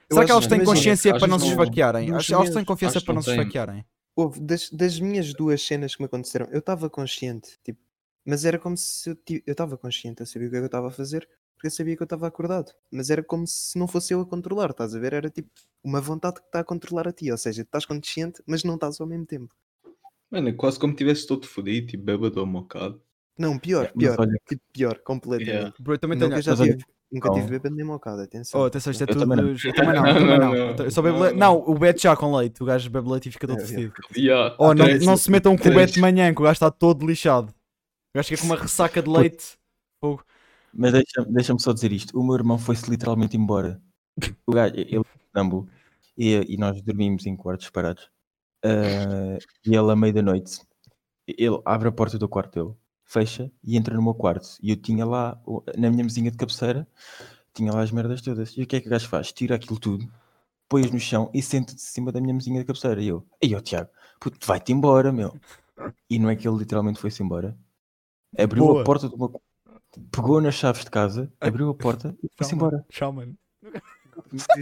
Eu será que elas têm imagina, consciência para não se esfaquearem? Elas têm confiança para não se esfaquearem. Houve, das, das minhas duas cenas que me aconteceram, eu estava consciente, tipo, mas era como se eu estava consciente, eu sabia o que é que eu estava a fazer, porque eu sabia que eu estava acordado, mas era como se não fosse eu a controlar, estás a ver? Era tipo uma vontade que está a controlar a ti, ou seja, estás consciente, mas não estás ao mesmo tempo. Mano, é quase como tivesse todo fodido, tipo bêbado ou mocado. Não, pior, pior, olha- tipo, pior, completamente. Yeah. Bro, eu também tenho. Nunca, já olha- tive, bêbado nem mocado, atenção. Oh, atenção, isto é Eu tudo. também não. Eu também não, eu também não. Não, não, Eu só bebo não, leite. Não, o Beto já com leite. O gajo bebe leite e fica todo É, é. Yeah. Oh, não, não se metam com o. Beto de manhã, que o gajo está todo lixado. O gajo fica com uma ressaca de leite. Fogo. Mas deixa- deixa-me só dizer isto: o meu irmão foi-se literalmente embora. O gajo, ele é Nambu, e, e nós dormimos em quartos separados. Ah, e ele, à meia da noite, ele abre a porta do quarto dele, fecha e entra no meu quarto. E eu tinha lá, na minha mesinha de cabeceira, tinha lá as merdas todas. E o que é que o gajo faz? Tira aquilo tudo, põe-os no chão e senta-se em cima da minha mesinha de cabeceira. E eu, ei, ó Tiago, puto, vai-te embora, meu. E não é que ele literalmente foi-se embora. Abriu Boa. a porta do meu quarto, pegou nas chaves de casa, abriu a porta e foi-se embora. Tchau, mano.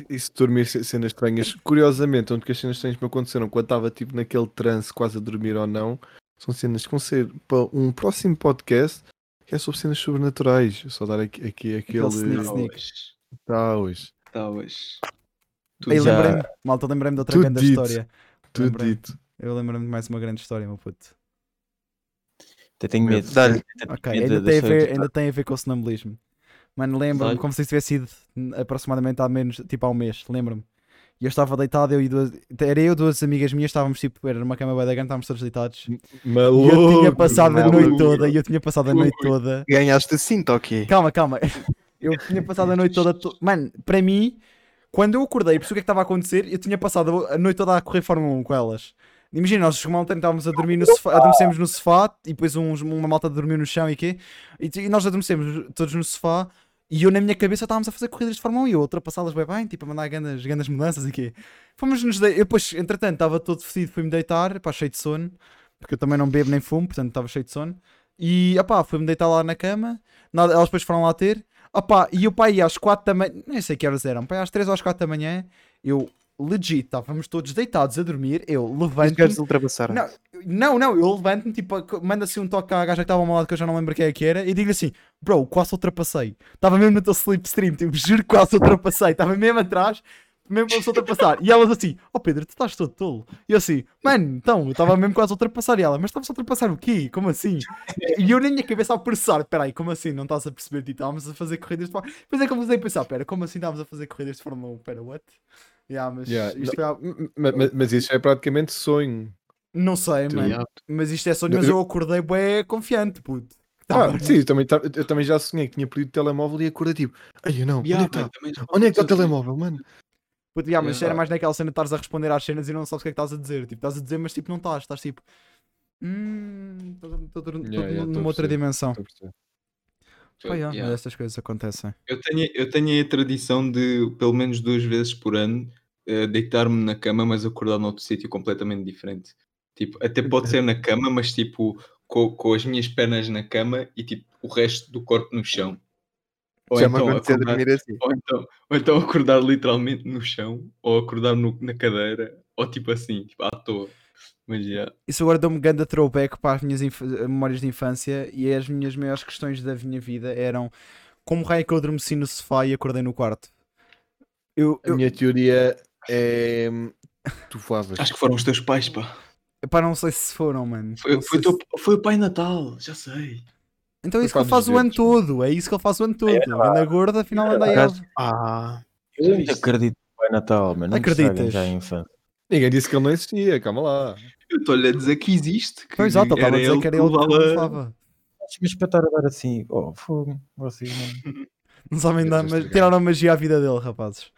Isso de dormir ce- cenas estranhas. Curiosamente, onde que as cenas estranhas me aconteceram quando estava tipo naquele trance quase a dormir ou não, são cenas que vão ser para um próximo podcast que é sobre cenas sobrenaturais. Só dar aqui, aqui aquele. Tá hoje. Aí já- lembrei-me, malta, lembrei-me de outra Tudo grande dito. história. Tudo dito. Eu lembrei-me de mais uma grande história, meu puto. Até tenho medo. Dá-lhe. Até tenho Ok, medo ainda da tem, a ver, ainda tem a ver com o sonambulismo. Mano, lembro-me como se isso tivesse sido aproximadamente há menos, tipo há um mês, lembro-me. E eu estava deitado, eu e duas. Era eu e duas amigas minhas, estávamos tipo, era numa cama bem da grande, estávamos todos deitados. E Maluco. eu tinha passado a maluco. noite toda, e eu tinha passado a noite toda. Ganhaste cinto, ok? Calma, calma. Eu tinha passado a noite toda. to- Mano, para mim, quando eu acordei e percebi o que é que estava a acontecer, eu tinha passado a noite toda a correr Fórmula 1 com elas. Imagina, nós ontem, estávamos a dormir no sofá, adormecemos no sofá e depois uns, uma malta dormiu no chão e quê? E, e nós adormecemos todos no sofá e eu na minha cabeça estávamos a fazer corridas de Fórmula 1 e eu ultrapassá-las bem bem, tipo a mandar grandes, grandes mudanças e quê? Fomos nos de... Eu depois, entretanto, estava todo fedido, fui-me deitar, pá, cheio de sono, porque eu também não bebo nem fumo, portanto estava cheio de sono. E, opá, fui-me deitar lá na cama, nada, elas depois foram lá ter, opá, e o pai às 4 da manhã, nem sei que horas eram, pai às 3 ou às 4 da manhã, eu, legit, estávamos todos deitados a dormir, eu Os levanto gajos ultrapassaram. não, não, não, eu levanto-me, tipo, manda assim um toque à gaja que estava ao meu lado que eu já não lembro quem é que era e digo assim, bro, quase ultrapassei. Estava mesmo no teu slipstream, tipo, juro que quase ultrapassei. Estava mesmo atrás, mesmo para ultrapassar. E elas assim, oh Pedro, tu estás todo tolo. E eu assim, mano, então, eu estava mesmo quase a ultrapassar. E ela, mas estavas a ultrapassar o quê? Como assim? E eu na minha cabeça a processar, peraí, como assim? Não estás a perceber? Tipo, estávamos a fazer corridas de Fórmula Depois é que eu comecei a pensar, pera, como assim estávamos a fazer corridas de Fórmula 1? Pera, what? Yeah, mas Yeah, isto foi há- Ma- ma- Mas isso é praticamente sonho. Não sei, mano. Yeah. Mas isto é sonho, mas eu acordei bem confiante, puto. Ah, Tava- sim, eu também, ta- eu também já sonhei que tinha perdido o telemóvel e acordei tipo, ai eu não, Yeah, onde é que mano, está? Onde é que está o telemóvel, mano? Puto, yeah, mas Yeah. era mais naquela cena de estares a responder às cenas e não sabes o que é que estás a dizer. Tipo, estás a dizer, mas tipo, não estás. Estás tipo. Hum. Estou numa outra dimensão. Pá, yeah, Yeah. mas estas coisas acontecem. Eu tenho, eu tenho a tradição de, pelo menos duas vezes por ano, eh, deitar-me na cama, mas acordar noutro sítio completamente diferente. Tipo, até pode ser na cama, mas tipo, com, com as minhas pernas na cama e tipo, o resto do corpo no chão. Ou Já então, a acordar, assim. ou, então, ou então acordar literalmente no chão, ou acordar no- na cadeira, ou tipo assim, tipo, à toa. Mas já. Isso agora deu-me grande throwback para as minhas memórias de infância e as minhas maiores questões da minha vida eram como raio é que eu adormeci no sofá e acordei no quarto. Eu, A eu minha teoria é. Tu voavas. Acho que foram os teus pais, pá. pá, não sei se foram, mano. Foi, Não foi, teu- foi o Pai Natal, já sei. Então é isso que ele faz o ano todo. É isso que ele faz o ano todo. Anda gorda, afinal anda aí. Gajo- Ah, Eu acredito no Pai Natal, mano. Não Acreditas? Já a infância. Ninguém disse que ele não existia, calma lá. Eu estou-lhe a dizer que existe. Que Pois exato, ele estava a dizer que era ele que levava-. Mas para estar a dar assim, oh, fogo, vocês, mano. Não sabem dar, Essas mas tiraram a magia à vida dele, rapazes.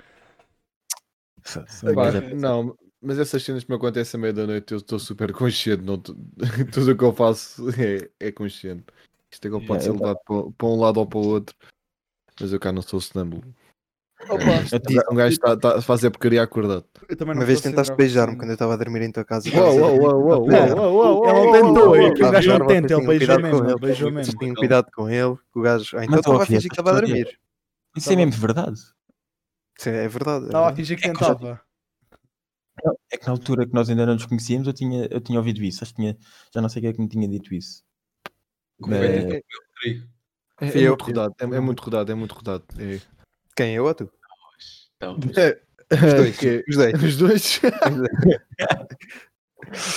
Não, mas essas cenas que me acontecem à meia da noite eu estou super consciente. Não, tô- tudo o que eu faço é, é consciente. Isto é que pode Yeah, ser eu- levado para, para um lado ou para o outro. Mas eu cá não sou sonâmbulo. Tive- Um gajo está tá a fazer porcaria acordado. Eu também uma vez tentaste beijar-me quando eu estava a dormir em tua casa. Uou, Ele tentou, é que o gajo não tenta, ele beijou cuidado mesmo, com ele ele. beijou mesmo. Tenham cuidado com ele, que o gajo. Ah, então estava a fingir que estava a dormir. Isso é mesmo verdade. Sim, é verdade. é Estava a fingir que É que eu já- tentava. É que na altura que nós ainda não nos conhecíamos, eu tinha, eu tinha ouvido isso. Acho que tinha, já não sei quem é que me tinha dito isso. Mas- no meu Rodrigo. É, Fui é eu muito que- rodado, é, é muito rodado, é muito rodado. É. Quem? Eu ou tu? Então, É, Os dois. que- Os dois.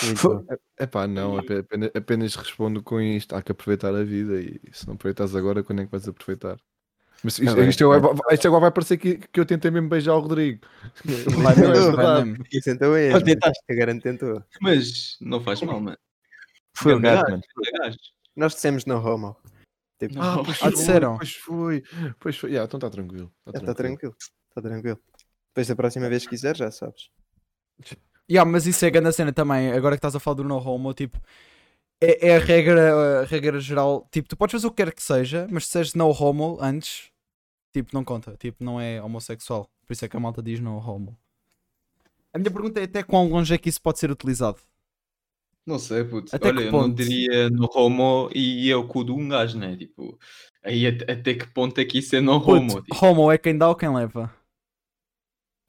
Os bom. Epá, não, ape- apenas, apenas respondo com isto. Há que aproveitar a vida e se não aproveitas agora, quando é que vais aproveitar? Mas isto, Tá bem, isto agora, vai- isto agora vai parecer que, que eu tentei mesmo beijar o Rodrigo. Vai Não é verdade. Isso então é. Mas tentaste. Eu garanto tentou. mas não faz mal, mano. Foi o gajo, mano. Nós dissemos no homo. Tipo, Não. pois Ah, foi, disseram? Pois foi, pois foi. Yeah, então está tranquilo. Tá está tranquilo. Está tranquilo. Depois da próxima vez que quiser, já sabes. Yeah, mas isso é grande a cena também. Agora que estás a falar do no homo, tipo, é, é a, regra, a regra geral. Tipo, tu podes fazer o que quer que seja, mas se sejas no homo antes, tipo, não conta. Tipo, não é homossexual. Por isso é que a malta diz no homo. A minha pergunta é até quão longe é que isso pode ser utilizado. Não sei, puto. Até Olha, que eu não ponto? diria no homo e é o cu de um gajo, né? Tipo, aí até, até que ponto é que isso é no homo? Tipo, homo é quem dá ou quem leva?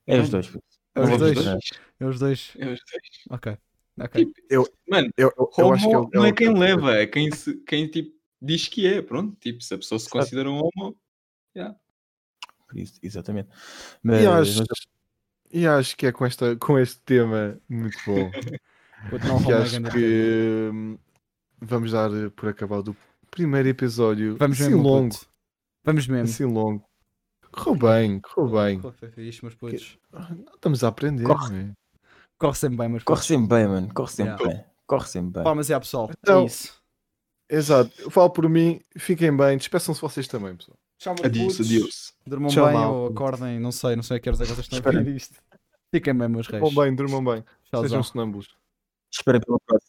É os dois. puto. É Não os dois. É os dois. é os dois. Ok. Ok. Mano, Eu, eu, eu homo acho que ele- não é quem leva, é quem, se, quem tipo, diz que é. Pronto, tipo, se a pessoa se considera um homo, Por isso, exatamente. E Mas, acho, mas e acho que é com, esta, com este tema muito bom. Que acho que hum, vamos dar por acabado o primeiro episódio. Vamos assim mesmo, longo. puto. Vamos mesmo. Assim longo. Correu bem, correu bem. Corre, foi fixe, meus putos. Estamos a aprender. Corre. não é? Corre sempre bem, meus corre sempre bem, mano. Corre sempre Yeah. bem. Corre sempre bem. Pá, mas é pessoal. Então- é isso. Exato. Eu falo por mim, fiquem bem, despeçam-se vocês também, pessoal. Tchau, adiós, putos. adiós. Durmam Tchau, bem malta. ou acordem, não sei, não sei a que horas é que vocês estão a ver isto. Fiquem bem, meus reis. Durmam bem, durmam bem. Tchauzão. Sejam sonâmbulos. Esperem pela próxima.